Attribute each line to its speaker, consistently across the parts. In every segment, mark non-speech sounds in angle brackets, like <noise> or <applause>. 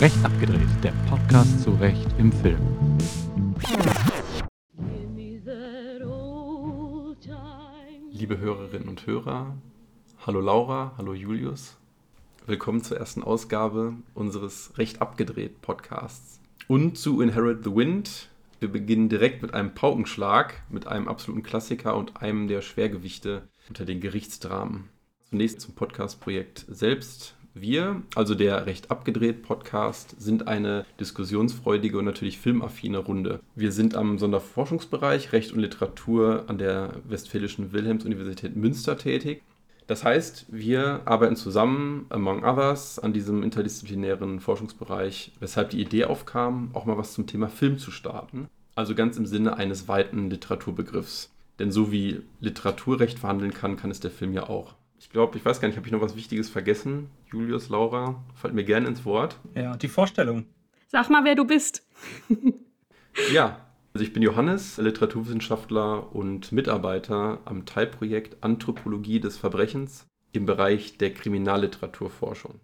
Speaker 1: Recht abgedreht, der Podcast zu Recht im Film. Liebe Hörerinnen und Hörer, hallo Laura, hallo Julius. Willkommen zur ersten Ausgabe unseres Recht abgedreht Podcasts. Und zu Inherit the Wind. Wir beginnen direkt mit einem Paukenschlag, mit einem absoluten Klassiker und einem der Schwergewichte unter den Gerichtsdramen. Zunächst zum Podcast-Projekt selbst. Wir, also der Recht abgedreht Podcast, sind eine diskussionsfreudige und natürlich filmaffine Runde. Wir sind am Sonderforschungsbereich Recht und Literatur an der Westfälischen Wilhelms-Universität Münster tätig das heißt, wir arbeiten zusammen, among others, an diesem interdisziplinären Forschungsbereich, weshalb die Idee aufkam, auch mal was zum Thema Film zu starten. Also ganz im Sinne eines weiten Literaturbegriffs. Denn so wie Literaturrecht verhandeln kann, kann es der Film ja auch. Ich glaube, ich weiß gar nicht, habe ich noch was Wichtiges vergessen? Julius, Laura, fallt mir gerne ins Wort.
Speaker 2: Ja, die Vorstellung.
Speaker 3: Sag mal, wer du bist. <laughs>
Speaker 1: ja, also ich bin Johannes, Literaturwissenschaftler und Mitarbeiter am Teilprojekt Anthropologie des Verbrechens im Bereich der Kriminalliteraturforschung.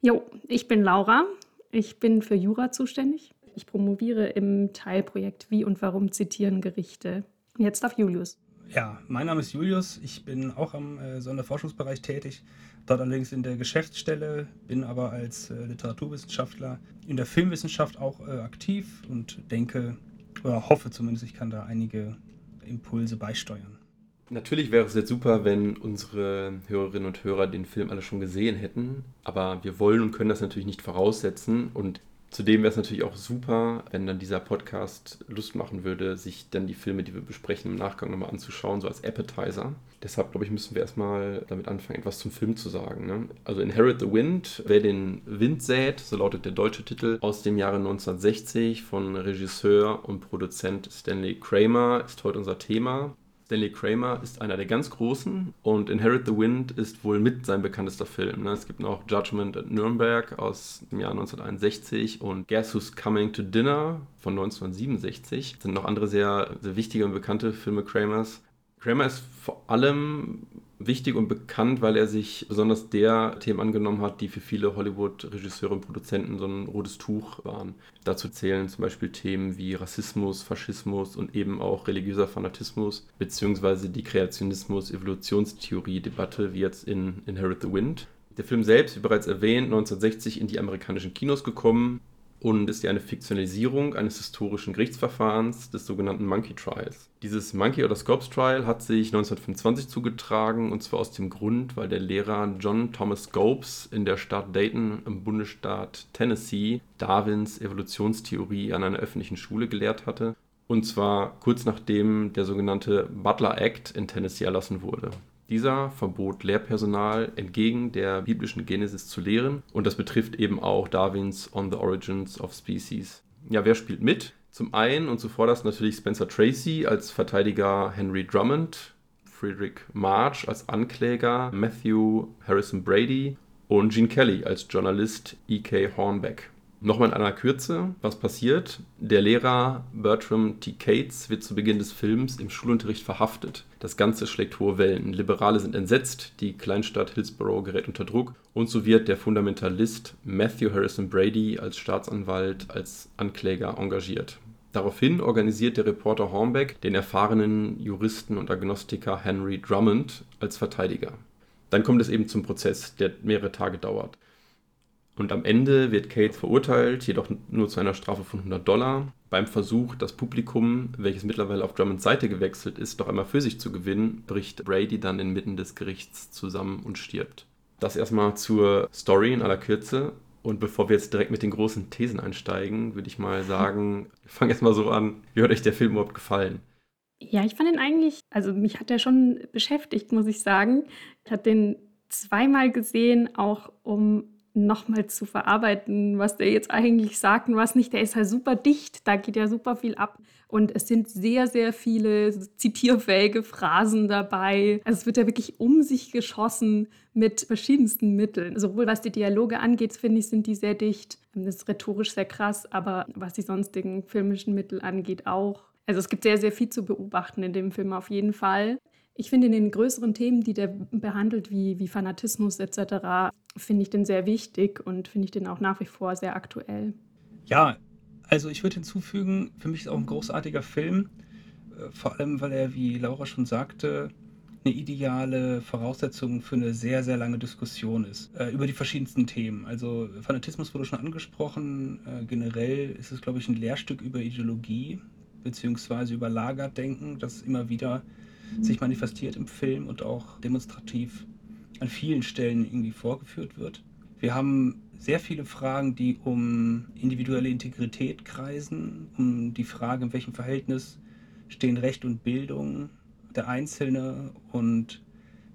Speaker 3: Jo, ich bin Laura. Ich bin für Jura zuständig. Ich promoviere im Teilprojekt Wie und Warum zitieren Gerichte. Jetzt darf Julius.
Speaker 2: Ja, mein Name ist Julius. Ich bin auch am äh, Sonderforschungsbereich tätig. Dort allerdings in der Geschäftsstelle, bin aber als äh, Literaturwissenschaftler in der Filmwissenschaft auch äh, aktiv und denke, oder hoffe zumindest, ich kann da einige Impulse beisteuern.
Speaker 1: Natürlich wäre es jetzt super, wenn unsere Hörerinnen und Hörer den Film alle schon gesehen hätten, aber wir wollen und können das natürlich nicht voraussetzen und Zudem wäre es natürlich auch super, wenn dann dieser Podcast Lust machen würde, sich dann die Filme, die wir besprechen, im Nachgang nochmal anzuschauen, so als Appetizer. Deshalb, glaube ich, müssen wir erstmal damit anfangen, etwas zum Film zu sagen. Ne? Also Inherit the Wind, wer den Wind sät, so lautet der deutsche Titel, aus dem Jahre 1960 von Regisseur und Produzent Stanley Kramer, ist heute unser Thema. Stanley Kramer ist einer der ganz großen und Inherit the Wind ist wohl mit sein bekanntester Film. Ne? Es gibt noch Judgment at Nuremberg aus dem Jahr 1961 und Guess Who's Coming to Dinner von 1967. Das sind noch andere sehr, sehr wichtige und bekannte Filme Kramers. Kramer ist vor allem wichtig und bekannt, weil er sich besonders der Themen angenommen hat, die für viele Hollywood-Regisseure und Produzenten so ein rotes Tuch waren. Dazu zählen zum Beispiel Themen wie Rassismus, Faschismus und eben auch religiöser Fanatismus, beziehungsweise die Kreationismus-Evolutionstheorie-Debatte, wie jetzt in Inherit the Wind. Der Film selbst, wie bereits erwähnt, 1960 in die amerikanischen Kinos gekommen, und ist ja eine Fiktionalisierung eines historischen Gerichtsverfahrens des sogenannten Monkey Trials. Dieses Monkey oder Scopes Trial hat sich 1925 zugetragen und zwar aus dem Grund, weil der Lehrer John Thomas Scopes in der Stadt Dayton im Bundesstaat Tennessee Darwins Evolutionstheorie an einer öffentlichen Schule gelehrt hatte und zwar kurz nachdem der sogenannte Butler Act in Tennessee erlassen wurde. Dieser verbot Lehrpersonal entgegen der biblischen Genesis zu lehren und das betrifft eben auch Darwins On the Origins of Species. Ja, wer spielt mit? Zum einen und zuvorderst natürlich Spencer Tracy als Verteidiger Henry Drummond, Friedrich March als Ankläger Matthew Harrison Brady und Gene Kelly als Journalist E.K. Hornbeck. Nochmal in einer Kürze, was passiert? Der Lehrer Bertram T. Cates wird zu Beginn des Films im Schulunterricht verhaftet. Das Ganze schlägt hohe Wellen. Liberale sind entsetzt, die Kleinstadt Hillsborough gerät unter Druck und so wird der Fundamentalist Matthew Harrison Brady als Staatsanwalt, als Ankläger engagiert. Daraufhin organisiert der Reporter Hornbeck den erfahrenen Juristen und Agnostiker Henry Drummond als Verteidiger. Dann kommt es eben zum Prozess, der mehrere Tage dauert. Und am Ende wird Kate verurteilt, jedoch nur zu einer Strafe von 100 Dollar. Beim Versuch, das Publikum, welches mittlerweile auf Drummonds Seite gewechselt ist, noch einmal für sich zu gewinnen, bricht Brady dann inmitten des Gerichts zusammen und stirbt. Das erstmal zur Story in aller Kürze. Und bevor wir jetzt direkt mit den großen Thesen einsteigen, würde ich mal sagen, <laughs> wir fangen erstmal so an. Wie hat euch der Film überhaupt gefallen?
Speaker 3: Ja, ich fand ihn eigentlich, also mich hat er schon beschäftigt, muss ich sagen. Ich habe den zweimal gesehen, auch um nochmal zu verarbeiten, was der jetzt eigentlich sagt und was nicht. Der ist halt super dicht, da geht ja super viel ab. Und es sind sehr, sehr viele zitierfähige Phrasen dabei. Also es wird ja wirklich um sich geschossen mit verschiedensten Mitteln. Sowohl was die Dialoge angeht, finde ich, sind die sehr dicht. Das ist rhetorisch sehr krass, aber was die sonstigen filmischen Mittel angeht auch. Also es gibt sehr, sehr viel zu beobachten in dem Film auf jeden Fall. Ich finde in den größeren Themen, die der behandelt, wie, wie Fanatismus etc., finde ich den sehr wichtig und finde ich den auch nach wie vor sehr aktuell.
Speaker 2: Ja, also ich würde hinzufügen, für mich ist auch ein großartiger Film, äh, vor allem weil er, wie Laura schon sagte, eine ideale Voraussetzung für eine sehr, sehr lange Diskussion ist äh, über die verschiedensten Themen. Also Fanatismus wurde schon angesprochen. Äh, generell ist es, glaube ich, ein Lehrstück über Ideologie beziehungsweise über Lagerdenken, das immer wieder sich manifestiert im Film und auch demonstrativ an vielen Stellen irgendwie vorgeführt wird. Wir haben sehr viele Fragen, die um individuelle Integrität kreisen, um die Frage, in welchem Verhältnis stehen Recht und Bildung, der Einzelne und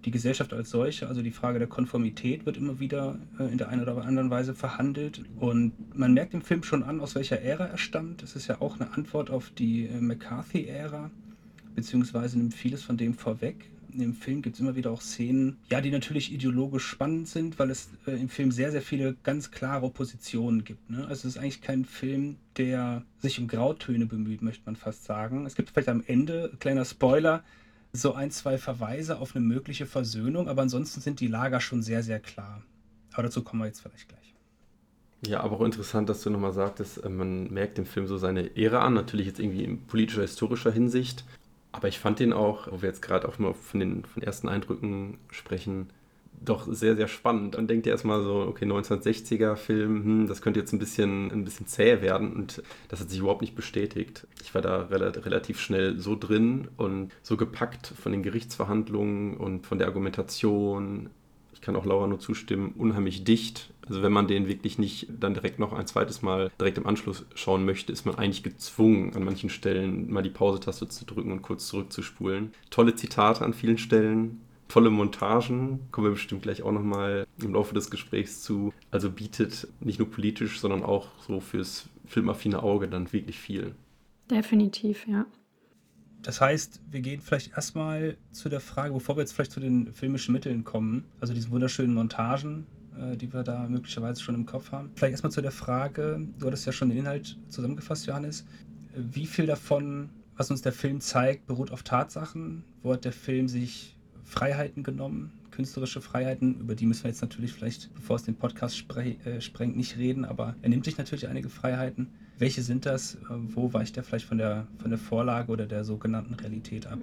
Speaker 2: die Gesellschaft als solche, also die Frage der Konformität wird immer wieder äh, in der einen oder anderen Weise verhandelt. Und man merkt im Film schon an, aus welcher Ära er stammt. Es ist ja auch eine Antwort auf die äh, McCarthy-Ära, beziehungsweise nimmt vieles von dem vorweg. Im Film gibt es immer wieder auch Szenen, ja, die natürlich ideologisch spannend sind, weil es äh, im Film sehr, sehr viele ganz klare Positionen gibt. Ne? Also es ist eigentlich kein Film, der sich um Grautöne bemüht, möchte man fast sagen. Es gibt vielleicht am Ende, kleiner Spoiler, so ein, zwei Verweise auf eine mögliche Versöhnung, aber ansonsten sind die Lager schon sehr, sehr klar. Aber dazu kommen wir jetzt vielleicht gleich.
Speaker 1: Ja, aber auch interessant, dass du nochmal sagtest, äh, man merkt dem Film so seine Ära an, natürlich jetzt irgendwie in politischer, historischer Hinsicht. Aber ich fand den auch, wo wir jetzt gerade auch mal von den, von ersten Eindrücken sprechen, doch sehr, sehr spannend. Man denkt ja erstmal so, okay, 1960er Film, hm, das könnte jetzt ein bisschen, ein bisschen zäh werden und das hat sich überhaupt nicht bestätigt. Ich war da relativ schnell so drin und so gepackt von den Gerichtsverhandlungen und von der Argumentation. Ich kann auch Laura nur zustimmen, unheimlich dicht. Also wenn man den wirklich nicht dann direkt noch ein zweites Mal direkt im Anschluss schauen möchte, ist man eigentlich gezwungen, an manchen Stellen mal die Pause-Taste zu drücken und kurz zurückzuspulen. Tolle Zitate an vielen Stellen, tolle Montagen, kommen wir bestimmt gleich auch nochmal im Laufe des Gesprächs zu. Also bietet nicht nur politisch, sondern auch so fürs filmaffine Auge dann wirklich viel.
Speaker 3: Definitiv, ja.
Speaker 2: Das heißt, wir gehen vielleicht erstmal zu der Frage, bevor wir jetzt vielleicht zu den filmischen Mitteln kommen, also diesen wunderschönen Montagen, äh, die wir da möglicherweise schon im Kopf haben. Vielleicht erstmal zu der Frage, du hattest ja schon den Inhalt zusammengefasst, Johannes. Wie viel davon, was uns der Film zeigt, beruht auf Tatsachen? Wo hat der Film sich Freiheiten genommen, künstlerische Freiheiten, über die müssen wir jetzt natürlich vielleicht, bevor es den Podcast spre äh, sprengt, nicht reden, aber er nimmt sich natürlich einige Freiheiten. Welche sind das? Äh, wo weicht er vielleicht von der, von der Vorlage oder der sogenannten Realität ab?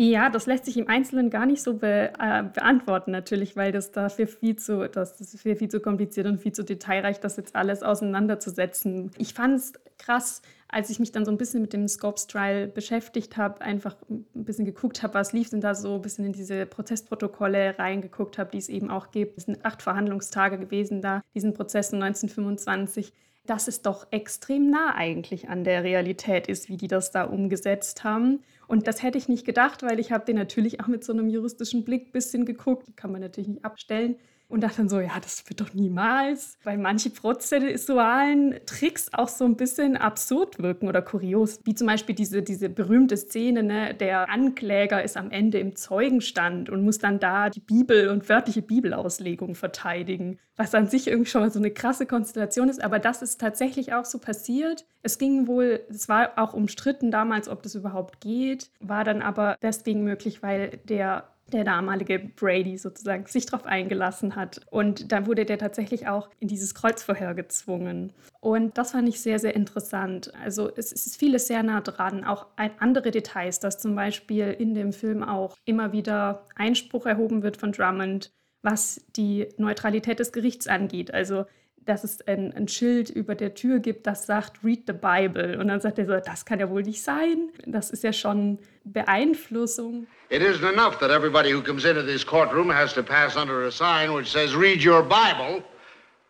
Speaker 3: Ja, das lässt sich im Einzelnen gar nicht so be äh, beantworten natürlich, weil das dafür viel zu, das, das viel, viel zu kompliziert und viel zu detailreich, das jetzt alles auseinanderzusetzen. Ich fand es krass, als ich mich dann so ein bisschen mit dem Scopes Trial beschäftigt habe, einfach ein bisschen geguckt habe, was lief denn da so, ein bisschen in diese Prozessprotokolle reingeguckt habe, die es eben auch gibt. Es sind acht Verhandlungstage gewesen da, diesen Prozess 1925 dass es doch extrem nah eigentlich an der Realität ist, wie die das da umgesetzt haben. Und das hätte ich nicht gedacht, weil ich habe den natürlich auch mit so einem juristischen Blick ein bisschen geguckt. Kann man natürlich nicht abstellen und dachte dann so, ja, das wird doch niemals, weil manche prozessualen Tricks auch so ein bisschen absurd wirken oder kurios, wie zum Beispiel diese, diese berühmte Szene, ne, der Ankläger ist am Ende im Zeugenstand und muss dann da die Bibel und wörtliche Bibelauslegung verteidigen, was an sich irgendwie schon mal so eine krasse Konstellation ist, aber das ist tatsächlich auch so passiert. Es ging wohl, es war auch umstritten damals, ob das überhaupt geht, war dann aber deswegen möglich, weil der der damalige Brady sozusagen sich darauf eingelassen hat. Und dann wurde der tatsächlich auch in dieses Kreuzverhör gezwungen. Und das fand ich sehr, sehr interessant. Also es ist vieles sehr nah dran, auch andere Details, dass zum Beispiel in dem Film auch immer wieder Einspruch erhoben wird von Drummond, was die Neutralität des Gerichts angeht. Also dass es ein, ein, Schild über der Tür gibt, das sagt, read the Bible. Und dann sagt er so, das kann ja wohl nicht sein. Das ist ja schon Beeinflussung. It isn't enough that everybody who comes into this courtroom has to pass under a sign which says, read your Bible.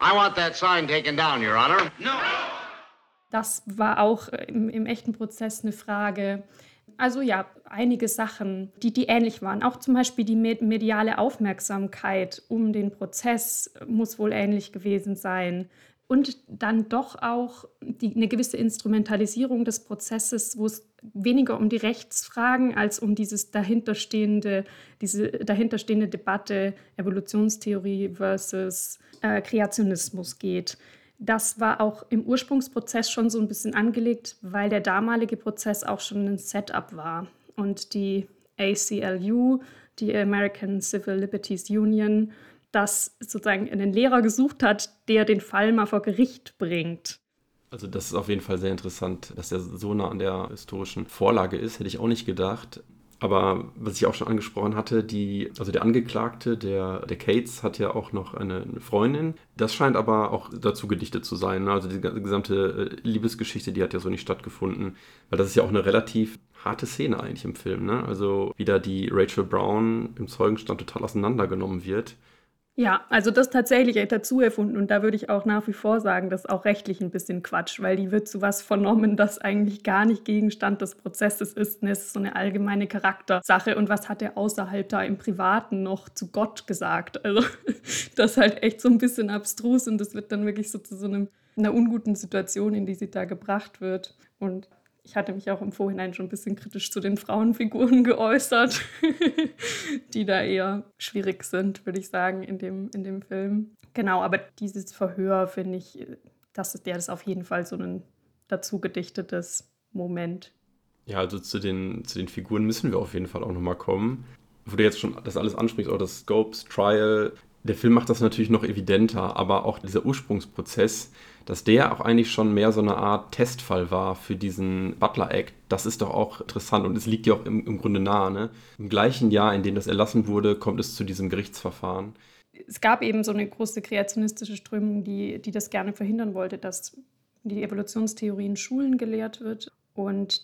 Speaker 3: I want that sign taken down, Your Honor. No! Das war auch im, im echten Prozess eine Frage, also ja, einige Sachen, die, die ähnlich waren. Auch zum Beispiel die mediale Aufmerksamkeit um den Prozess muss wohl ähnlich gewesen sein. Und dann doch auch die, eine gewisse Instrumentalisierung des Prozesses, wo es weniger um die Rechtsfragen als um dieses dahinterstehende, diese dahinterstehende Debatte Evolutionstheorie versus äh, Kreationismus geht. Das war auch im Ursprungsprozess schon so ein bisschen angelegt, weil der damalige Prozess auch schon ein Setup war. Und die ACLU, die American Civil Liberties Union, das sozusagen einen Lehrer gesucht hat, der den Fall mal vor Gericht bringt.
Speaker 1: Also das ist auf jeden Fall sehr interessant, dass er so nah an der historischen Vorlage ist, hätte ich auch nicht gedacht. Aber was ich auch schon angesprochen hatte, die, also der Angeklagte, der, der Cates, hat ja auch noch eine, Freundin. Das scheint aber auch dazu gedichtet zu sein. Also die gesamte äh, Liebesgeschichte, die hat ja so nicht stattgefunden. Weil das ist ja auch eine relativ harte Szene eigentlich im Film. Ne? Also wie da die Rachel Brown im Zeugenstand total auseinandergenommen wird.
Speaker 3: Ja, also das tatsächlich dazu erfunden und da würde ich auch nach wie vor sagen, das ist auch rechtlich ein bisschen Quatsch, weil die wird zu was vernommen, das eigentlich gar nicht Gegenstand des Prozesses ist. Und es ist so eine allgemeine Charaktersache und was hat er außerhalb da im Privaten noch zu Gott gesagt? Also <laughs> das ist halt echt so ein bisschen abstrus und das wird dann wirklich so zu so einem, einer unguten Situation, in die sie da gebracht wird. Und ich hatte mich auch im Vorhinein schon ein bisschen kritisch zu den Frauenfiguren <laughs> geäußert, die da eher schwierig sind, würde ich sagen, in dem, in dem Film. Genau, aber dieses Verhör finde ich, das ist, der ist auf jeden Fall so ein dazu gedichtetes Moment.
Speaker 1: Ja, also zu den, zu den Figuren müssen wir auf jeden Fall auch nochmal kommen. Wo du jetzt schon das alles ansprichst, auch das Scopes, Trial, der Film macht das natürlich noch evidenter, aber auch dieser Ursprungsprozess, dass der auch eigentlich schon mehr so eine Art Testfall war für diesen Butler Act, das ist doch auch interessant und es liegt ja auch im, im Grunde nahe. Ne? Im gleichen Jahr, in dem das erlassen wurde, kommt es zu diesem Gerichtsverfahren.
Speaker 3: Es gab eben so eine große kreationistische Strömung, die, die das gerne verhindern wollte, dass die Evolutionstheorie in Schulen gelehrt wird. Und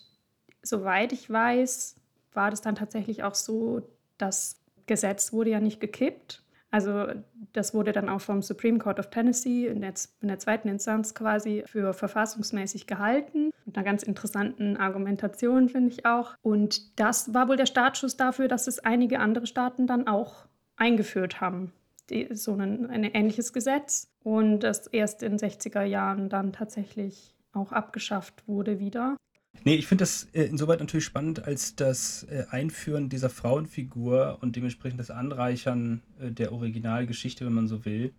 Speaker 3: soweit ich weiß, war das dann tatsächlich auch so, das Gesetz wurde ja nicht gekippt, also das wurde dann auch vom Supreme Court of Tennessee in der, in der, zweiten Instanz quasi für verfassungsmäßig gehalten. Mit einer ganz interessanten Argumentation, finde ich auch. Und das war wohl der Startschuss dafür, dass es einige andere Staaten dann auch eingeführt haben. Die, so ein, ein ähnliches Gesetz. Und das erst in den 60er Jahren dann tatsächlich auch abgeschafft wurde wieder.
Speaker 2: Nee, ich finde das äh, insoweit natürlich spannend, als das äh, Einführen dieser Frauenfigur und dementsprechend das Anreichern äh, der Originalgeschichte, wenn man so will,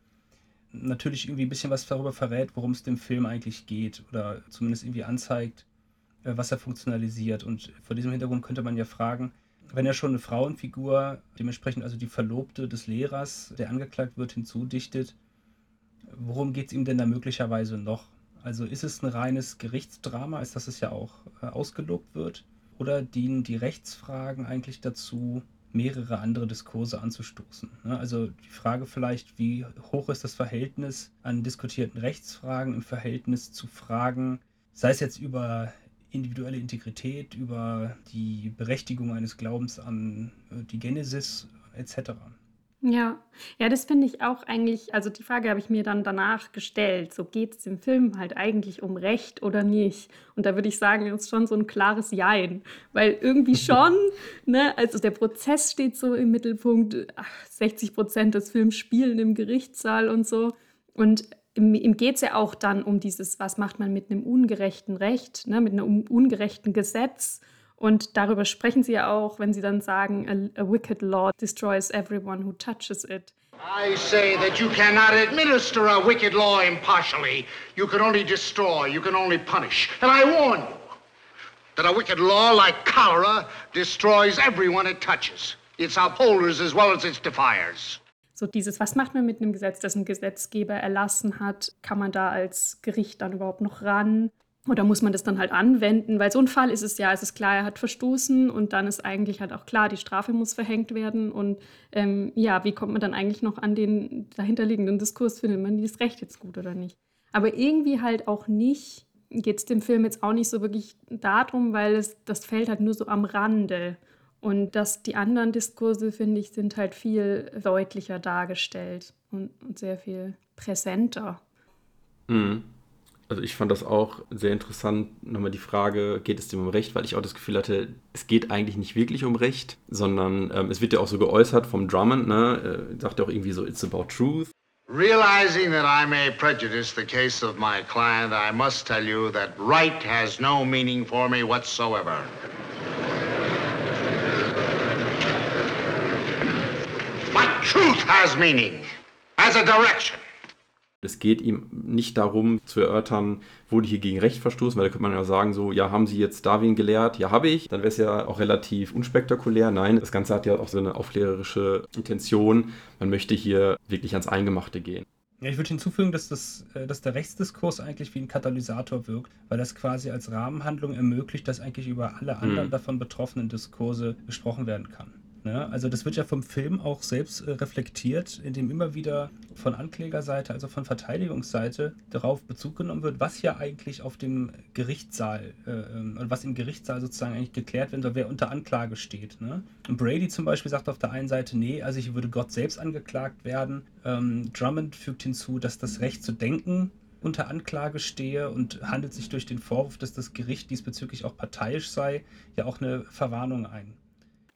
Speaker 2: natürlich irgendwie ein bisschen was darüber verrät, worum es dem Film eigentlich geht oder zumindest irgendwie anzeigt, äh, was er funktionalisiert. Und vor diesem Hintergrund könnte man ja fragen, wenn er schon eine Frauenfigur, dementsprechend also die Verlobte des Lehrers, der angeklagt wird, hinzudichtet, worum geht es ihm denn da möglicherweise noch? Also ist es ein reines Gerichtsdrama, als dass es ja auch äh, ausgelobt wird? Oder dienen die Rechtsfragen eigentlich dazu, mehrere andere Diskurse anzustoßen? Ne? Also die Frage vielleicht, wie hoch ist das Verhältnis an diskutierten Rechtsfragen im Verhältnis zu Fragen, sei es jetzt über individuelle Integrität, über die Berechtigung eines Glaubens an äh, die Genesis etc.
Speaker 3: Ja, ja, das finde ich auch eigentlich, also die Frage habe ich mir dann danach gestellt. So geht es im Film halt eigentlich um Recht oder nicht? Und da würde ich sagen, ist schon so ein klares Jein. Weil irgendwie <laughs> schon, ne, also der Prozess steht so im Mittelpunkt, 60 Prozent des Films spielen im Gerichtssaal und so. Und ihm geht es ja auch dann um dieses, was macht man mit einem ungerechten Recht, ne, mit einem ungerechten Gesetz und darüber sprechen sie ja auch, wenn sie dann sagen, a, a wicked law destroys everyone who touches it. I say that you cannot administer a wicked law impartially. You can only destroy, you can only punish. And I warn you that a wicked law like cholera destroys everyone it touches. Its upholders as well as its defiers. So dieses, was macht man mit einem Gesetz, das ein Gesetzgeber erlassen hat? Kann man da als Gericht dann überhaupt noch ran? Oder muss man das dann halt anwenden? Weil so ein Fall ist es ja, es ist klar, er hat verstoßen und dann ist eigentlich halt auch klar, die Strafe muss verhängt werden. Und ähm, ja, wie kommt man dann eigentlich noch an den dahinterliegenden Diskurs? Findet man das Recht jetzt gut oder nicht? Aber irgendwie halt auch nicht, geht es dem Film jetzt auch nicht so wirklich darum, weil es, das fällt halt nur so am Rande. Und dass die anderen Diskurse, finde ich, sind halt viel deutlicher dargestellt und, und sehr viel präsenter.
Speaker 1: Mhm. Also ich fand das auch sehr interessant, nochmal die Frage, geht es dem um Recht, weil ich auch das Gefühl hatte, es geht eigentlich nicht wirklich um Recht, sondern ähm, es wird ja auch so geäußert vom Drummond, ne? Äh, sagt ja auch irgendwie so, it's about truth. Realizing that I may prejudice the case of my client, I must tell you that right has no meaning for me whatsoever. But truth has meaning, as a direction. Es geht ihm nicht darum zu erörtern, wurde hier gegen Recht verstoßen, weil da könnte man ja sagen, so, ja, haben Sie jetzt Darwin gelehrt? Ja, habe ich. Dann wäre es ja auch relativ unspektakulär. Nein, das Ganze hat ja auch so eine aufklärerische Intention. Man möchte hier wirklich ans Eingemachte gehen.
Speaker 2: Ja, ich würde hinzufügen, dass, das, äh, dass der Rechtsdiskurs eigentlich wie ein Katalysator wirkt, weil das quasi als Rahmenhandlung ermöglicht, dass eigentlich über alle anderen mhm. davon betroffenen Diskurse gesprochen werden kann. Ne? Also das wird ja vom Film auch selbst äh, reflektiert, indem immer wieder von Anklägerseite, also von Verteidigungsseite, darauf Bezug genommen wird, was ja eigentlich auf dem Gerichtssaal, äh, ähm, was im Gerichtssaal sozusagen eigentlich geklärt werden soll, wer unter Anklage steht. Ne? Und Brady zum Beispiel sagt auf der einen Seite, nee, also hier würde Gott selbst angeklagt werden. Ähm, Drummond fügt hinzu, dass das Recht zu denken unter Anklage stehe und handelt sich durch den Vorwurf, dass das Gericht diesbezüglich auch parteiisch sei, ja auch eine Verwarnung ein.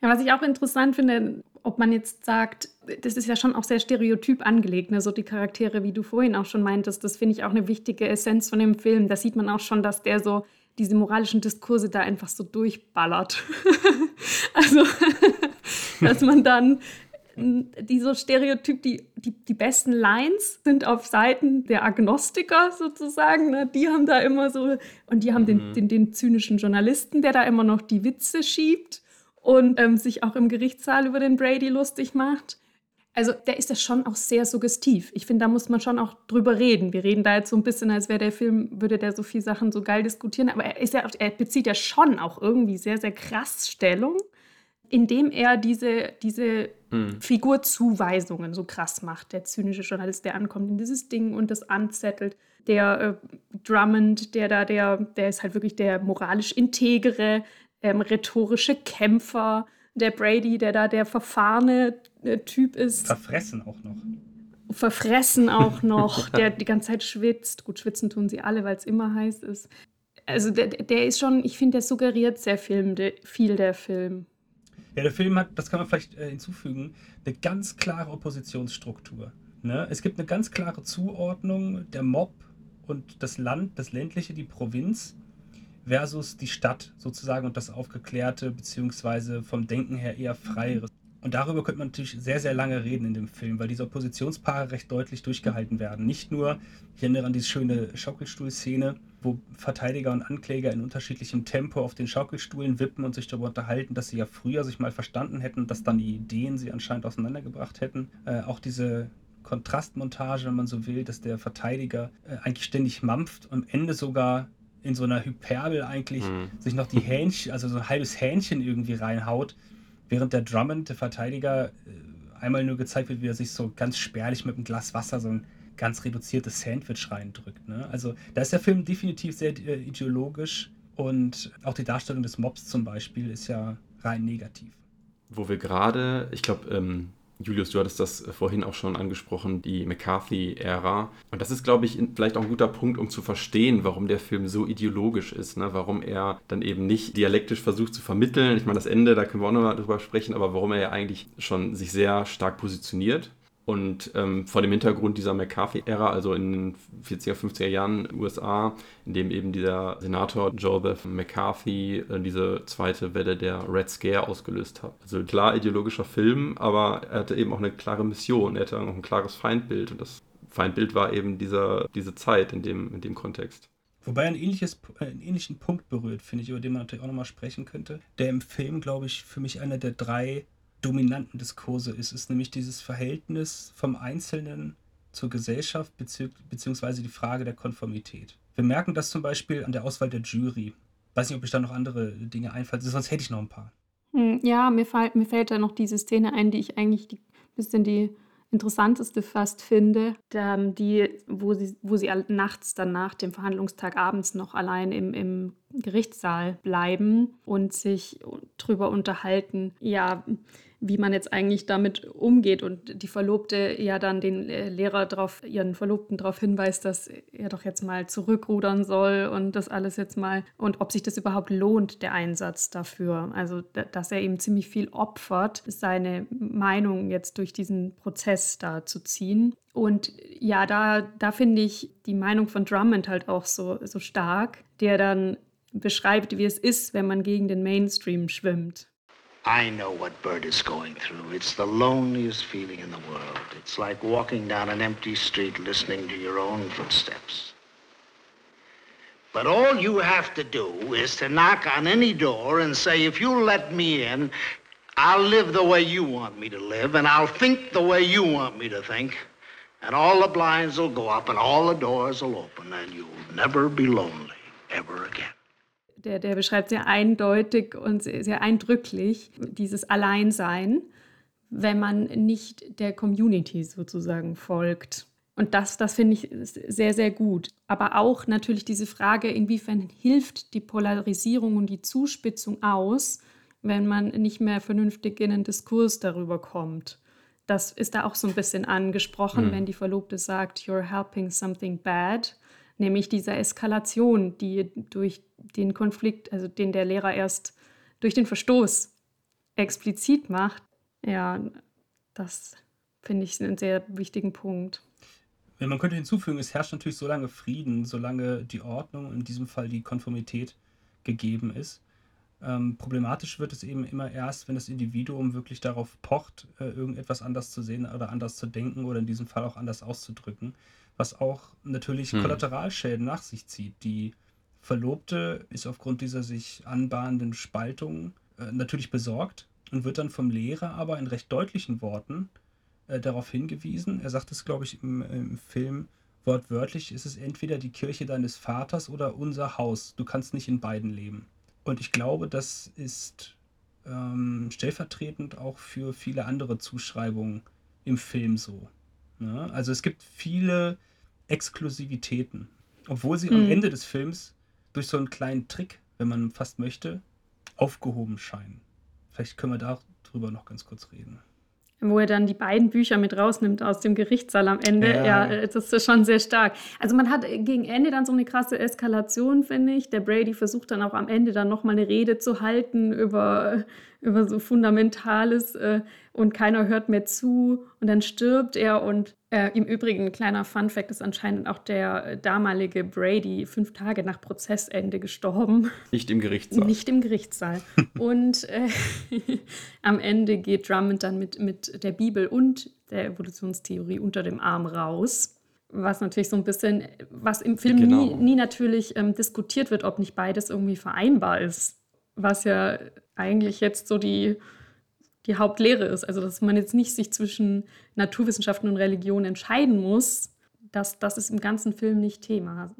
Speaker 3: Ja, was ich auch interessant finde, ob man jetzt sagt, das ist ja schon auch sehr stereotyp angelegt, ne? so die Charaktere, wie du vorhin auch schon meintest, das finde ich auch eine wichtige Essenz von dem Film. Da sieht man auch schon, dass der so diese moralischen Diskurse da einfach so durchballert. <laughs> also, <laughs> dass man dann die so stereotyp, die, die, die besten Lines sind auf Seiten der Agnostiker sozusagen. Ne? Die haben da immer so, und die haben mhm. den, den, den zynischen Journalisten, der da immer noch die Witze schiebt und ähm, sich auch im Gerichtssaal über den Brady lustig macht. Also der ist ja schon auch sehr suggestiv. Ich finde, da muss man schon auch drüber reden. Wir reden da jetzt so ein bisschen, als wäre der Film, würde der so viele Sachen so geil diskutieren, aber er, ist ja, er bezieht ja schon auch irgendwie sehr, sehr krass Stellung, indem er diese, diese hm. Figurzuweisungen so krass macht. Der zynische Journalist, der ankommt in dieses Ding und das anzettelt. Der äh, Drummond, der da, der, der ist halt wirklich der moralisch integere, ähm, rhetorische Kämpfer. Der Brady, der da der verfahrene äh, Typ ist.
Speaker 2: Verfressen auch noch.
Speaker 3: Verfressen auch <laughs> noch, der die ganze Zeit schwitzt. Gut, schwitzen tun sie alle, weil es immer heiß ist. Also der, der ist schon, ich finde, der suggeriert sehr viel, viel der Film.
Speaker 2: Ja, der Film hat, das kann man vielleicht äh, hinzufügen, eine ganz klare Oppositionsstruktur. Ne? Es gibt eine ganz klare Zuordnung der Mob und das Land, das ländliche, die Provinz versus die Stadt sozusagen und das Aufgeklärte, beziehungsweise vom Denken her eher freiere. Und darüber könnte man natürlich sehr, sehr lange reden in dem Film, weil diese Oppositionspaare recht deutlich durchgehalten werden. Nicht nur, ich erinnere an diese schöne Schaukelstuhl-Szene, wo Verteidiger und Ankläger in unterschiedlichem Tempo auf den Schaukelstuhlen wippen und sich darüber unterhalten, dass sie ja früher sich mal verstanden hätten dass dann die Ideen sie anscheinend auseinandergebracht hätten. Äh, auch diese Kontrastmontage, wenn man so will, dass der Verteidiger äh, eigentlich ständig mampft und am Ende sogar in so einer Hyperbel eigentlich mhm. sich noch die Hähnchen, also so ein halbes Hähnchen irgendwie reinhaut, während der Drummond, der Verteidiger, äh, einmal nur gezeigt wird, wie er sich so ganz spärlich mit einem Glas Wasser so ein ganz reduziertes Sandwich reindrückt. Ne? Also da ist der Film definitiv sehr äh, ideologisch und auch die Darstellung des Mobs zum Beispiel ist ja rein negativ.
Speaker 1: Wo wir gerade, ich glaube, ähm, Julius, du hattest das vorhin auch schon angesprochen, die McCarthy-Ära. Und das ist, glaube ich, vielleicht auch ein guter Punkt, um zu verstehen, warum der Film so ideologisch ist. Ne? Warum er dann eben nicht dialektisch versucht zu vermitteln. Ich meine, das Ende, da können wir auch noch mal drüber sprechen, aber warum er ja eigentlich schon sich sehr stark positioniert und ähm, vor dem Hintergrund dieser McCarthy-Ära, also in den 40er, 50er Jahren USA, in dem eben dieser Senator Joseph McCarthy äh, diese zweite Welle der Red Scare ausgelöst hat. Also klar ideologischer Film, aber er hatte eben auch eine klare Mission, er hatte auch ein klares Feindbild und das Feindbild war eben dieser, diese Zeit in dem, in dem Kontext.
Speaker 2: Wobei ein ähnliches, äh, einen ähnlichen Punkt berührt, finde ich, über den man natürlich auch nochmal sprechen könnte, der im Film, glaube ich, für mich einer der drei dominanten Diskurse ist, ist nämlich dieses Verhältnis vom Einzelnen zur Gesellschaft bezieh beziehungsweise die Frage der Konformität. Wir merken das zum Beispiel an der Auswahl der Jury. Weiß nicht, ob ich da noch andere Dinge einfallen, sonst hätte ich noch ein paar.
Speaker 3: Hm, ja, mir, fall, mir fällt da noch diese Szene ein, die ich eigentlich ein bisschen die interessanteste fast finde, die, wo sie, wo sie nachts dann nach dem Verhandlungstag abends noch allein im, im Gerichtssaal bleiben und sich drüber unterhalten, ja, wie man jetzt eigentlich damit umgeht und die Verlobte ja dann den äh, Lehrer darauf, ihren Verlobten darauf hinweist, dass er doch jetzt mal zurückrudern soll und das alles jetzt mal und ob sich das überhaupt lohnt, der Einsatz dafür. Also, dass er eben ziemlich viel opfert, seine Meinung jetzt durch diesen Prozess da zu ziehen. Und ja, da, da finde ich die Meinung von Drummond halt auch so, so stark, der dann beschreibt, wie es ist, wenn man gegen den Mainstream schwimmt
Speaker 4: I know what Bert is going through. It's the loneliest feeling in the world. It's like walking down an empty street listening to your own footsteps. But all you have to do is to knock on any door and say, if you'll let me in, I'll live the way you want me to live, and I'll think the way you want me to think. And all the blinds will go up and all the doors will open, and you'll never be lonely ever again.
Speaker 3: Der, der beschreibt sehr eindeutig und sehr, sehr eindrücklich dieses Alleinsein, wenn man nicht der Community sozusagen folgt. Und das, das finde ich sehr, sehr gut. Aber auch natürlich diese Frage, inwiefern hilft die Polarisierung und die Zuspitzung aus, wenn man nicht mehr vernünftig in einen Diskurs darüber kommt. Das ist da auch so ein bisschen angesprochen, mhm. wenn die Verlobte sagt, you're helping something bad nämlich dieser Eskalation, die durch den Konflikt, also den der Lehrer erst durch den Verstoß explizit macht. Ja, das finde ich einen sehr wichtigen Punkt.
Speaker 2: Man könnte hinzufügen, es herrscht natürlich so lange Frieden, solange die Ordnung, in diesem Fall die Konformität gegeben ist. Ähm, problematisch wird es eben immer erst, wenn das Individuum wirklich darauf pocht, äh, irgendetwas anders zu sehen oder anders zu denken oder in diesem Fall auch anders auszudrücken was auch natürlich hm. Kollateralschäden nach sich zieht. Die Verlobte ist aufgrund dieser sich anbahnenden Spaltung äh, natürlich besorgt und wird dann vom Lehrer aber in recht deutlichen Worten äh, darauf hingewiesen. Er sagt es, glaube ich, im, im, Film wortwörtlich, ist es entweder die Kirche deines Vaters oder unser Haus. Du kannst nicht in beiden leben. Und ich glaube, das ist ähm, stellvertretend auch für viele andere Zuschreibungen im Film so. Ja, ne? also es gibt viele Exklusivitäten. Obwohl sie mhm. am Ende des Films durch so einen kleinen Trick, wenn man fast möchte, aufgehoben scheinen. Vielleicht können wir darüber noch ganz kurz reden.
Speaker 3: Wo er dann die beiden Bücher mit rausnimmt aus dem Gerichtssaal am Ende. Ja. ja, das ist schon sehr stark. Also man hat gegen Ende dann so eine krasse Eskalation, finde ich. Der Brady versucht dann auch am Ende dann nochmal eine Rede zu halten über über so Fundamentales äh, und keiner hört mehr zu und dann stirbt er und äh, im Übrigen, ein kleiner Fun-Fact ist anscheinend auch der äh, damalige Brady fünf Tage nach Prozessende gestorben.
Speaker 1: Nicht im Gerichtssaal.
Speaker 3: Nicht im Gerichtssaal. <laughs> und äh, <laughs> am Ende geht Drummond dann mit, mit der Bibel und der Evolutionstheorie unter dem Arm raus was natürlich so ein bisschen, was im Film genau. nie, nie natürlich ähm, diskutiert wird, ob nicht beides irgendwie vereinbar ist. Was ja eigentlich jetzt so die, die Hauptlehre ist. Also, dass man jetzt nicht sich zwischen Naturwissenschaften und Religion entscheiden muss, das, das ist im ganzen Film nicht Thema.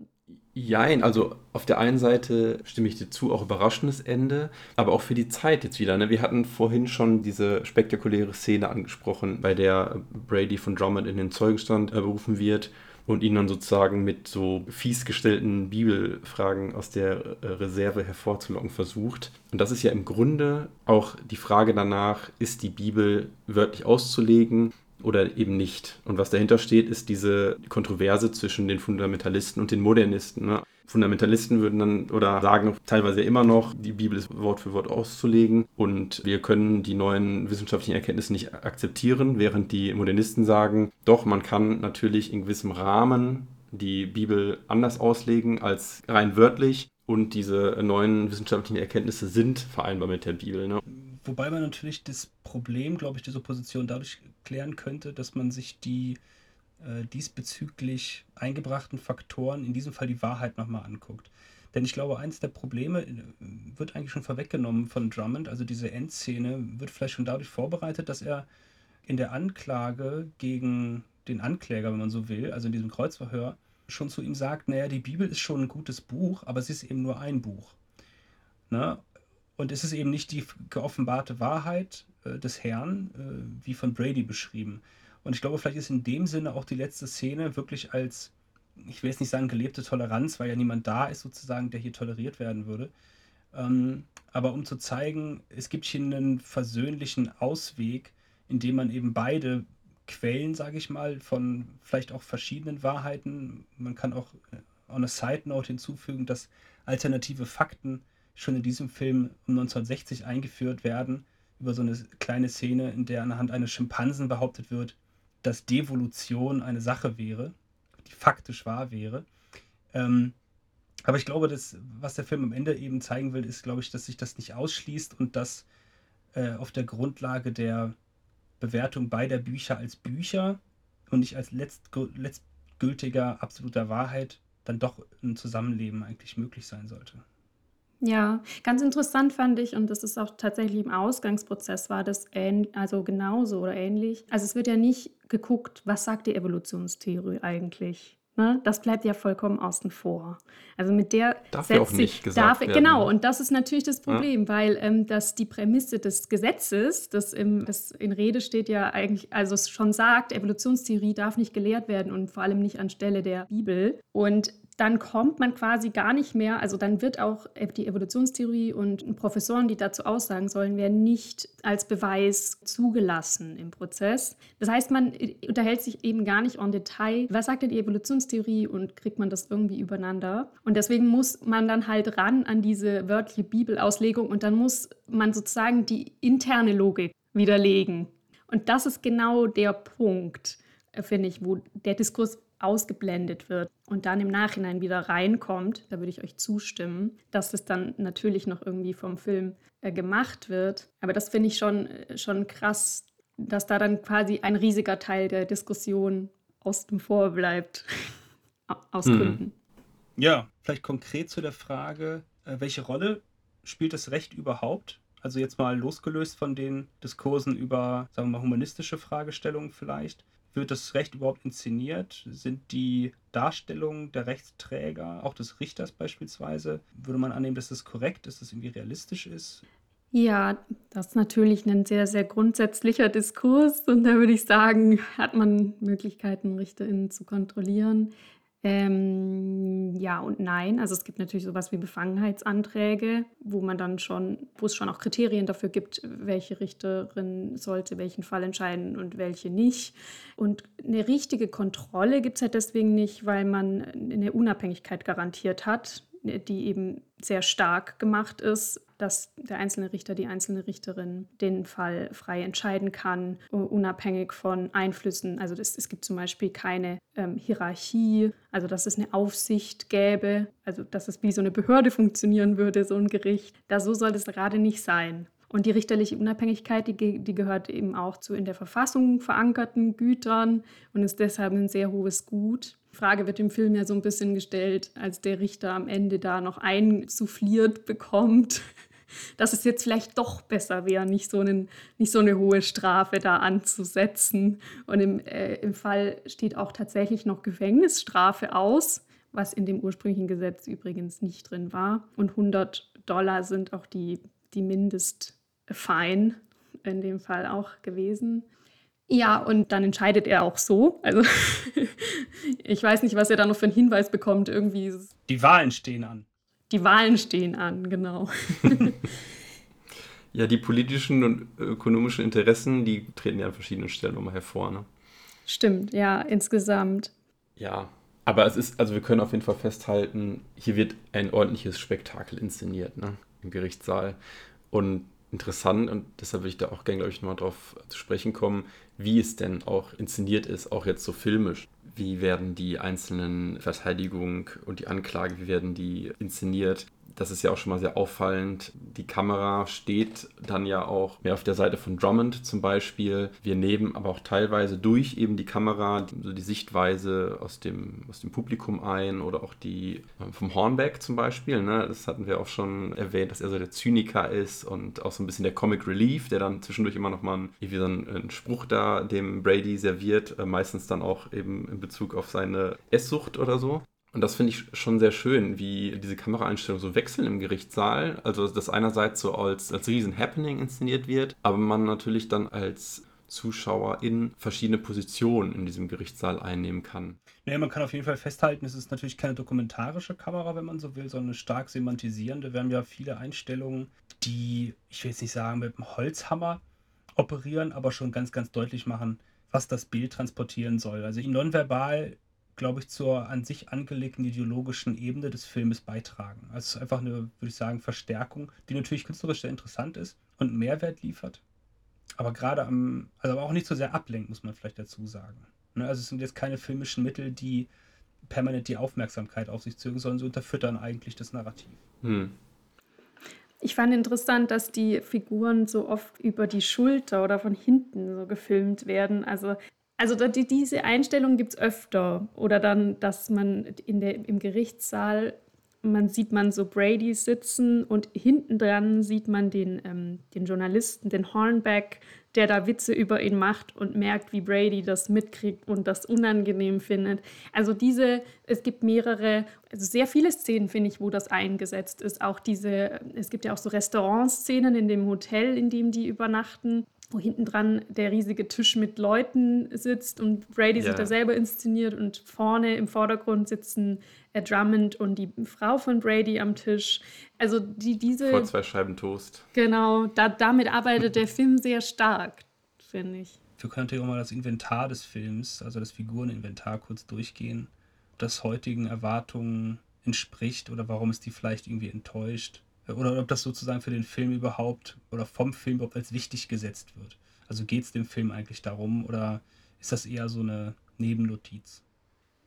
Speaker 1: Jein, also auf der einen Seite stimme ich dir zu, auch überraschendes Ende, aber auch für die Zeit jetzt wieder. Ne? Wir hatten vorhin schon diese spektakuläre Szene angesprochen, bei der Brady von Drummond in den Zeugenstand äh, berufen wird und ihn dann sozusagen mit so fies gestellten Bibelfragen aus der äh, Reserve hervorzulocken versucht. Und das ist ja im Grunde auch die Frage danach, ist die Bibel wörtlich auszulegen oder eben nicht. Und was dahinter steht, ist diese Kontroverse zwischen den Fundamentalisten und den Modernisten. Ne? Fundamentalisten würden dann oder sagen teilweise immer noch, die Bibel ist Wort für Wort auszulegen und wir können die neuen wissenschaftlichen Erkenntnisse nicht akzeptieren, während die Modernisten sagen, doch, man kann natürlich in gewissem Rahmen die Bibel anders auslegen als rein wörtlich und diese neuen wissenschaftlichen Erkenntnisse sind vereinbar mit der Bibel. Ne?
Speaker 2: Wobei man natürlich das Problem, glaube ich, dieser Position dadurch klären könnte, dass man sich die äh, diesbezüglich eingebrachten Faktoren, in diesem Fall die Wahrheit nochmal anguckt. Denn ich glaube, eins der Probleme äh, wird eigentlich schon vorweggenommen von Drummond, also diese Endszene wird vielleicht schon dadurch vorbereitet, dass er in der Anklage gegen den Ankläger, wenn man so will, also in diesem Kreuzverhör, schon zu ihm sagt, naja, die Bibel ist schon ein gutes Buch, aber sie ist eben nur ein Buch. Ne? Und es ist eben nicht die geoffenbarte Wahrheit äh, des Herrn, äh, wie von Brady beschrieben. Und ich glaube, vielleicht ist in dem Sinne auch die letzte Szene wirklich als, ich will jetzt nicht sagen gelebte Toleranz, weil ja niemand da ist sozusagen, der hier toleriert werden würde. Ähm, aber um zu zeigen, es gibt hier einen versöhnlichen Ausweg, in dem man eben beide Quellen, sage ich mal, von vielleicht auch verschiedenen Wahrheiten, man kann auch äh, on a side note hinzufügen, dass alternative Fakten schon in diesem Film um 1960 eingeführt werden, über so eine kleine Szene, in der anhand eines Schimpansen behauptet wird, dass Devolution eine Sache wäre, die faktisch wahr wäre. Ähm, aber ich glaube, dass, was der Film am Ende eben zeigen will, ist, glaube ich, dass sich das nicht ausschließt und dass äh, auf der Grundlage der Bewertung beider Bücher als Bücher und nicht als letztgültiger, absoluter Wahrheit dann doch ein Zusammenleben eigentlich möglich sein sollte.
Speaker 3: Ja, ganz interessant fand ich, und das ist auch tatsächlich im Ausgangsprozess war das ähn also genauso oder ähnlich. Also es wird ja nicht geguckt, was sagt die Evolutionstheorie eigentlich? Ne? Das bleibt ja vollkommen außen vor. Also mit der
Speaker 1: darf ja auch nicht gesagt darf, werden.
Speaker 3: Genau, und das ist natürlich das Problem, ja. weil ähm, das die Prämisse des Gesetzes, das, im, das in Rede steht ja eigentlich, also es schon sagt, Evolutionstheorie darf nicht gelehrt werden und vor allem nicht anstelle der Bibel. Und dann kommt man quasi gar nicht mehr, also dann wird auch die Evolutionstheorie und Professoren, die dazu aussagen sollen, werden nicht als Beweis zugelassen im Prozess. Das heißt, man unterhält sich eben gar nicht en Detail, was sagt denn die Evolutionstheorie und kriegt man das irgendwie übereinander. Und deswegen muss man dann halt ran an diese wörtliche Bibelauslegung und dann muss man sozusagen die interne Logik widerlegen. Und das ist genau der Punkt, äh, finde ich, wo der Diskurs ausgeblendet wird und dann im Nachhinein wieder reinkommt, da würde ich euch zustimmen, dass es dann natürlich noch irgendwie vom Film äh, gemacht wird. Aber das finde ich schon, äh, schon krass, dass da dann quasi ein riesiger Teil der Diskussion aus dem Vor bleibt. <laughs> aus mhm. Gründen.
Speaker 2: Ja, vielleicht konkret zu der Frage, äh, welche Rolle spielt das Recht überhaupt? Also jetzt mal losgelöst von den Diskursen über, sagen wir mal, humanistische Fragestellungen vielleicht. Wird das Recht überhaupt inszeniert? Sind die Darstellungen der Rechtsträger, auch des Richters beispielsweise, würde man annehmen, dass das korrekt ist, dass das irgendwie realistisch ist?
Speaker 3: Ja, das ist natürlich ein sehr, sehr grundsätzlicher Diskurs und da würde ich sagen, hat man Möglichkeiten, RichterInnen zu kontrollieren. Ähm, ja und nein. Also es gibt natürlich sowas wie Befangenheitsanträge, wo man dann schon, wo es schon auch Kriterien dafür gibt, welche Richterin sollte welchen Fall entscheiden und welche nicht. Und eine richtige Kontrolle gibt es halt deswegen nicht, weil man eine Unabhängigkeit garantiert hat, die eben sehr stark gemacht ist dass der einzelne Richter, die einzelne Richterin den Fall frei entscheiden kann, unabhängig von Einflüssen. Also das, es gibt zum Beispiel keine ähm, Hierarchie, also dass es eine Aufsicht gäbe, also dass es wie so eine Behörde <laughs> funktionieren würde, so ein Gericht. Da so soll es gerade nicht sein. Und die richterliche Unabhängigkeit, die, die, gehört eben auch zu in der Verfassung verankerten Gütern und ist deshalb ein sehr hohes Gut. Die Frage wird im Film ja so ein bisschen gestellt, als der Richter am Ende da noch einsuffliert bekommt <laughs> dass es jetzt vielleicht doch besser wäre, nicht so, einen, nicht so eine hohe Strafe da anzusetzen. Und im, äh, im Fall steht auch tatsächlich noch Gefängnisstrafe aus, was in dem ursprünglichen Gesetz übrigens nicht drin war. Und 100 Dollar sind auch die, die Mindestfein in dem Fall auch gewesen. Ja, und dann entscheidet er auch so. Also <laughs> ich weiß nicht, was er da noch für einen Hinweis bekommt. Irgendwie.
Speaker 2: Die Wahlen stehen an.
Speaker 3: Die Wahlen stehen an, genau. <laughs>
Speaker 1: ja, die politischen und ökonomischen Interessen, die treten ja an verschiedenen Stellen nochmal hervor. Ne?
Speaker 3: Stimmt, ja, insgesamt.
Speaker 1: Ja, aber es ist, also wir können auf jeden Fall festhalten, hier wird ein ordentliches Spektakel inszeniert, ne? Im Gerichtssaal. Und interessant, und deshalb will ich da auch gerne, glaube ich, nochmal drauf zu sprechen kommen, wie es denn auch inszeniert ist, auch jetzt so filmisch. Wie werden die einzelnen Verteidigung und die Anklage, wie werden die inszeniert das ist ja auch schon mal sehr auffallend. Die Kamera steht dann ja auch mehr auf der Seite von Drummond zum Beispiel. Wir nehmen aber auch teilweise durch eben die Kamera die, die Sichtweise aus dem, aus dem Publikum ein oder auch die äh, vom Hornback zum Beispiel. Ne? Das hatten wir auch schon erwähnt, dass er so der Zyniker ist und auch so ein bisschen der Comic Relief, der dann zwischendurch immer noch mal einen, so einen, einen Spruch da dem Brady serviert, äh, meistens dann auch eben in Bezug auf seine Esssucht oder so. Und das finde ich schon sehr schön, wie diese Kameraeinstellungen so wechseln im Gerichtssaal. Also, dass einerseits so als, als Riesen-Happening inszeniert wird, aber man natürlich dann als Zuschauer in verschiedene Positionen in diesem Gerichtssaal einnehmen kann.
Speaker 2: Naja, man kann auf jeden Fall festhalten, es ist natürlich keine dokumentarische Kamera, wenn man so will, sondern eine stark semantisierende. Wir haben ja viele Einstellungen, die, ich will jetzt nicht sagen, mit einem Holzhammer operieren, aber schon ganz, ganz deutlich machen, was das Bild transportieren soll. Also nonverbal glaube ich, zur an sich angelegten ideologischen Ebene des Filmes beitragen. Also es ist einfach eine, würde ich sagen, Verstärkung, die natürlich künstlerisch sehr interessant ist und Mehrwert liefert. Aber gerade am, also aber auch nicht so sehr ablenkt, muss man vielleicht dazu sagen. Ne, also es sind jetzt keine filmischen Mittel, die permanent die Aufmerksamkeit auf sich zögen, sondern sie unterfüttern eigentlich das Narrativ. Hm.
Speaker 3: Ich fand interessant, dass die Figuren so oft über die Schulter oder von hinten so gefilmt werden. Also, also die, diese Einstellung gibt es öfter. Oder dann, dass man in der, im Gerichtssaal man sieht man so Brady sitzen und hinten dran sieht man den, ähm, den Journalisten, den Hornback, der da Witze über ihn macht und merkt, wie Brady das mitkriegt und das unangenehm findet. Also diese, es gibt mehrere, also sehr viele Szenen, finde ich, wo das eingesetzt ist. Auch diese, es gibt ja auch so Restaurantszenen in dem Hotel, in dem die übernachten wo hinten dran der riesige Tisch mit Leuten sitzt und Brady ja. sich da selber inszeniert und vorne im Vordergrund sitzen Drummond und die Frau von Brady am Tisch. Also die, diese...
Speaker 1: Vor zwei Scheiben Toast.
Speaker 3: Genau, da, damit arbeitet der Film sehr stark, finde ich.
Speaker 2: Wir können natürlich auch mal das Inventar des Films, also das Figureninventar kurz durchgehen, das heutigen Erwartungen entspricht oder warum es die vielleicht irgendwie enttäuscht oder ob das sozusagen für den Film überhaupt oder vom Film überhaupt als wichtig gesetzt wird. Also geht es dem Film eigentlich darum oder ist das eher so eine Nebennotiz?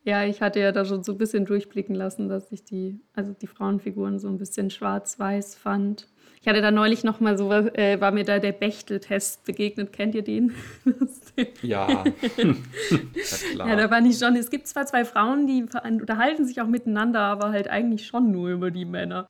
Speaker 3: Ja, ich hatte ja da schon so ein bisschen durchblicken lassen, dass ich die, also die Frauenfiguren so ein bisschen schwarz-weiß fand. Ich hatte da neulich noch mal so, äh, war mir da der Bechtel-Test begegnet. Kennt ihr den? <laughs>
Speaker 1: ja. <laughs>
Speaker 3: ja, ja, da fand ich schon, es gibt zwar zwei Frauen, die unterhalten sich auch miteinander, aber halt eigentlich schon nur über die Männer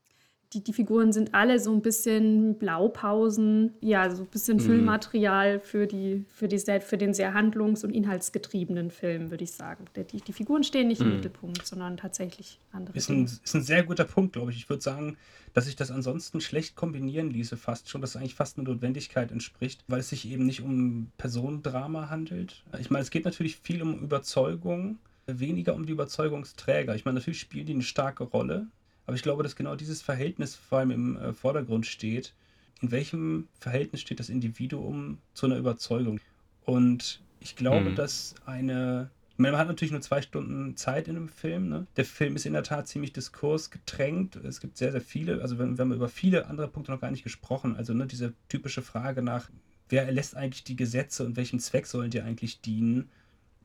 Speaker 3: die, die Figuren sind alle so ein bisschen Blaupausen, ja, so ein bisschen mhm. Füllmaterial für, die, für, die, für den sehr handlungs- und inhaltsgetriebenen Film, würde ich sagen. Die, die Figuren stehen nicht mhm. im Mittelpunkt, sondern tatsächlich andere.
Speaker 2: Ist ein, ist ein sehr guter Punkt, glaube ich. Ich würde sagen, dass sich das ansonsten schlecht kombinieren ließe, fast schon, dass es eigentlich fast eine Notwendigkeit entspricht, weil es sich eben nicht um Personendrama handelt. Ich meine, es geht natürlich viel um Überzeugung, weniger um die Überzeugungsträger. Ich meine, natürlich spielen die eine starke Rolle, aber ich glaube, dass genau dieses Verhältnis vor allem im äh, Vordergrund steht. In welchem Verhältnis steht das Individuum zu einer Überzeugung? Und ich glaube, mhm. dass eine. Man hat natürlich nur zwei Stunden Zeit in einem Film. Ne? Der Film ist in der Tat ziemlich diskursgetränkt. Es gibt sehr, sehr viele. Also, wir, wir haben über viele andere Punkte noch gar nicht gesprochen. Also, ne, diese typische Frage nach, wer erlässt eigentlich die Gesetze und welchem Zweck sollen die eigentlich dienen?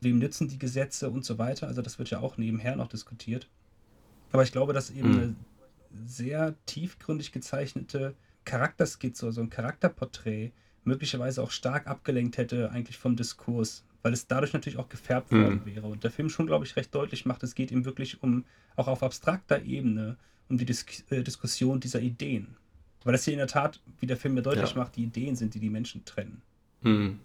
Speaker 2: Wem nützen die Gesetze und so weiter? Also, das wird ja auch nebenher noch diskutiert. Aber ich glaube, dass eben mhm. eine sehr tiefgründig gezeichnete Charakterskizze, also ein Charakterporträt, möglicherweise auch stark abgelenkt hätte eigentlich vom Diskurs, weil es dadurch natürlich auch gefärbt mhm. worden wäre. Und der Film schon, glaube ich, recht deutlich macht, es geht ihm wirklich um, auch auf abstrakter Ebene, um die Dis äh, Diskussion dieser Ideen. Weil das hier in der Tat, wie der Film mir deutlich ja. macht, die Ideen sind, die die Menschen trennen.
Speaker 1: Mhm.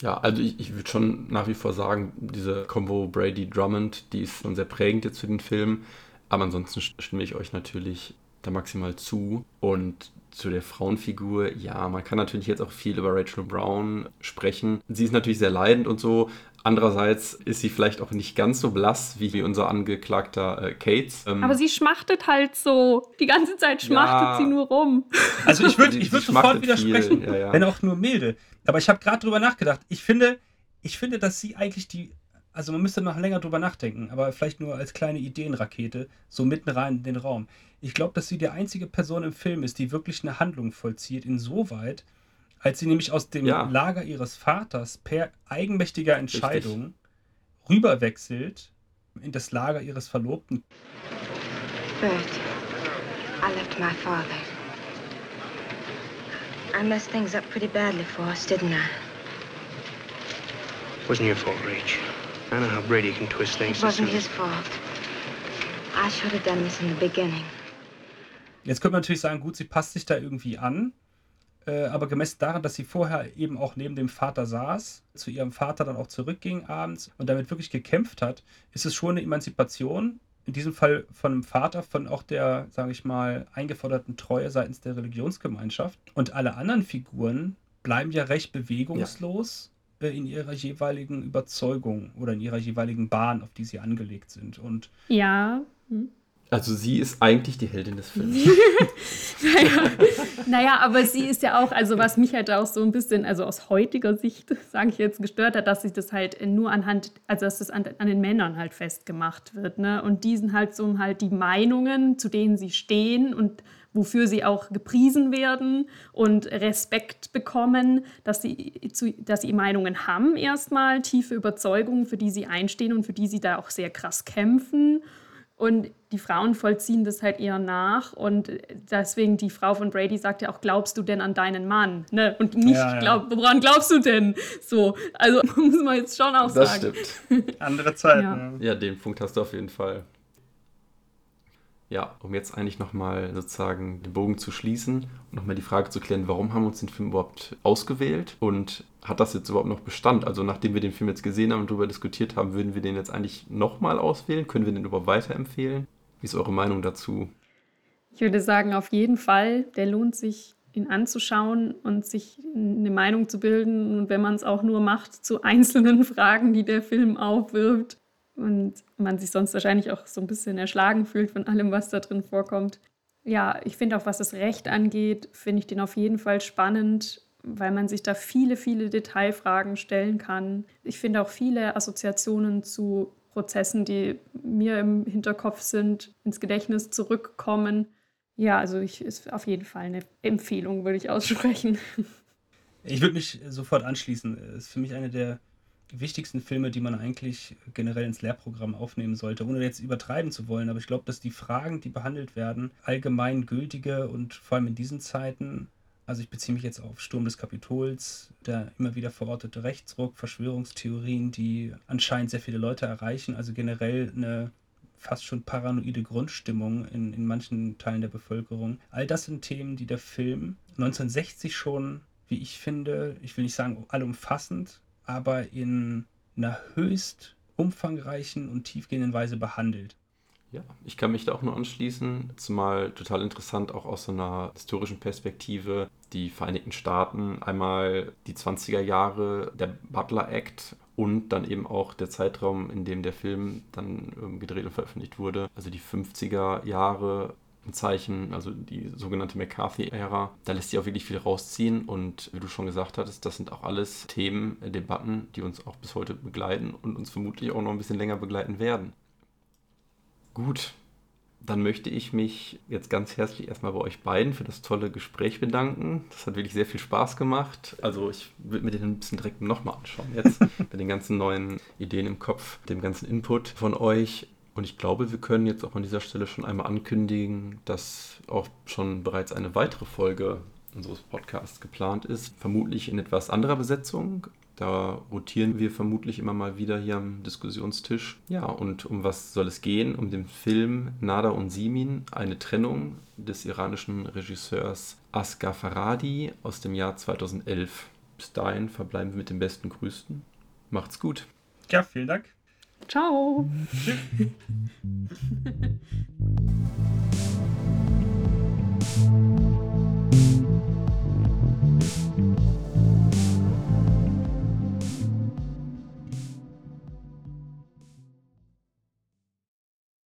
Speaker 1: Ja, also ich, ich würde schon nach wie vor sagen, diese Combo Brady-Drummond, die ist schon sehr prägend jetzt für den Film. Aber ansonsten stimme ich euch natürlich da maximal zu. Und zu der Frauenfigur, ja, man kann natürlich jetzt auch viel über Rachel Brown sprechen. Sie ist natürlich sehr leidend und so. Andererseits ist sie vielleicht auch nicht ganz so blass wie unser angeklagter äh, Cates.
Speaker 3: Ähm, Aber sie schmachtet halt so. Die ganze Zeit schmachtet ja, sie nur rum.
Speaker 2: Also ich würde <laughs> ich würd sofort widersprechen, ja, ja. wenn auch nur milde. Aber ich habe gerade drüber nachgedacht. Ich finde, ich finde, dass sie eigentlich die also man müsste noch länger drüber nachdenken, aber vielleicht nur als kleine Ideenrakete, so mitten rein in den Raum. Ich glaube, dass sie die einzige Person im Film ist, die wirklich eine Handlung vollzieht, insoweit, als sie nämlich aus dem ja. Lager ihres Vaters per eigenmächtiger Entscheidung Richtig. rüberwechselt in das Lager ihres Verlobten. Bert, I left my father. I messed things up pretty badly for us, didn't I? Wasn't your fault, Rach. I know how Brady can twist things. It wasn't his fault. I should have done this in the beginning. Jetzt könnte man natürlich sagen, gut, sie passt sich da irgendwie an, äh, aber gemessen daran, dass sie vorher eben auch neben dem Vater saß, zu ihrem Vater dann auch zurückging abends und damit wirklich gekämpft hat, ist es schon eine Emanzipation. In diesem Fall von dem Vater, von auch der, sage ich mal, eingeforderten Treue seitens der Religionsgemeinschaft. Und alle anderen Figuren bleiben ja recht bewegungslos. Ja in ihrer jeweiligen Überzeugung oder in ihrer jeweiligen Bahn, auf die sie angelegt sind. Und
Speaker 3: ja. Hm.
Speaker 1: Also sie ist eigentlich die Heldin des Films. <laughs>
Speaker 3: naja, naja, aber sie ist ja auch, also was mich halt auch so ein bisschen, also aus heutiger Sicht, <laughs> sage ich jetzt, gestört hat, dass sich das halt nur anhand, also dass das an, an den Männern halt festgemacht wird. Ne? Und diesen halt so halt die Meinungen, zu denen sie stehen und wofür sie auch gepriesen werden und Respekt bekommen, dass sie, dass sie Meinungen haben erstmal, tiefe Überzeugungen, für die sie einstehen und für die sie da auch sehr krass kämpfen. Und die Frauen vollziehen das halt eher nach und deswegen die Frau von Brady sagt ja auch, glaubst du denn an deinen Mann? Ne? Und nicht, ja, ja. Glaub, woran glaubst du denn? So, also <laughs> muss man jetzt schon auch
Speaker 1: das
Speaker 3: sagen.
Speaker 1: Das stimmt.
Speaker 2: Andere Zeiten.
Speaker 1: Ja. ja, den Punkt hast du auf jeden Fall. Ja, um jetzt eigentlich nochmal sozusagen den Bogen zu schließen und nochmal die Frage zu klären, warum haben wir uns den Film überhaupt ausgewählt und hat das jetzt überhaupt noch Bestand? Also nachdem wir den Film jetzt gesehen haben und darüber diskutiert haben, würden wir den jetzt eigentlich nochmal auswählen? Können wir den überhaupt weiterempfehlen? Wie ist eure Meinung dazu?
Speaker 3: Ich würde sagen, auf jeden Fall. Der lohnt sich, ihn anzuschauen und sich eine Meinung zu bilden. Und wenn man es auch nur macht zu einzelnen <laughs> Fragen, die der Film aufwirft und man sich sonst wahrscheinlich auch so ein bisschen erschlagen fühlt von allem, was da drin vorkommt. Ja, ich finde auch, was das Recht angeht, finde ich den auf jeden Fall spannend, weil man sich da viele, viele Detailfragen stellen kann. Ich finde auch viele Assoziationen zu Prozessen, die mir im Hinterkopf sind, ins Gedächtnis zurückkommen. Ja, also ich ist auf jeden Fall eine Empfehlung, würde ich aussprechen.
Speaker 2: Ich würde mich sofort anschließen. Ist für mich eine der wichtigsten Filme, die man eigentlich generell ins Lehrprogramm aufnehmen sollte, ohne jetzt übertreiben zu wollen. Aber ich glaube, dass die Fragen, die behandelt werden, allgemein gültige und vor allem in diesen Zeiten also ich beziehe mich jetzt auf Sturm des Kapitols, der immer wieder verortete Rechtsruck, Verschwörungstheorien, die anscheinend sehr viele Leute erreichen, also generell eine fast schon paranoide Grundstimmung in, in manchen Teilen der Bevölkerung. All das sind Themen, die der Film 1960 schon, wie ich finde, ich will nicht sagen allumfassend, aber in einer höchst umfangreichen und tiefgehenden Weise behandelt.
Speaker 1: Ja, ich kann mich da auch nur anschließen, zumal total interessant auch aus so einer historischen Perspektive die Vereinigten Staaten, einmal die 20er Jahre, der Butler Act und dann eben auch der Zeitraum, in dem der Film dann ähm, gedreht und veröffentlicht wurde, also die 50er Jahre ein Zeichen, also die sogenannte McCarthy-Ära. Da lässt sich auch wirklich viel rausziehen und wie du schon gesagt hattest, das sind auch alles Themen, äh, Debatten, die uns auch bis heute begleiten und uns vermutlich auch noch ein bisschen länger begleiten werden. Gut, dann möchte ich mich jetzt ganz herzlich erstmal bei euch beiden für das tolle Gespräch bedanken. Das hat wirklich sehr viel Spaß gemacht. Also ich würde mir den ein bisschen direkt nochmal anschauen jetzt <laughs> mit den ganzen neuen Ideen im Kopf, dem ganzen Input von euch. Und ich glaube, wir können jetzt auch an dieser Stelle schon einmal ankündigen, dass auch schon bereits eine weitere Folge unseres Podcasts geplant ist. Vermutlich in etwas anderer Besetzung, da rotieren wir vermutlich immer mal wieder hier am Diskussionstisch. Ja, und um was soll es gehen? Um den Film Nada und Simin, eine Trennung des iranischen Regisseurs Asghar Faradi aus dem Jahr 2011. Bis dahin verbleiben wir mit den besten Grüßen. Macht's gut.
Speaker 2: Ja, vielen Dank.
Speaker 3: Ciao. <laughs>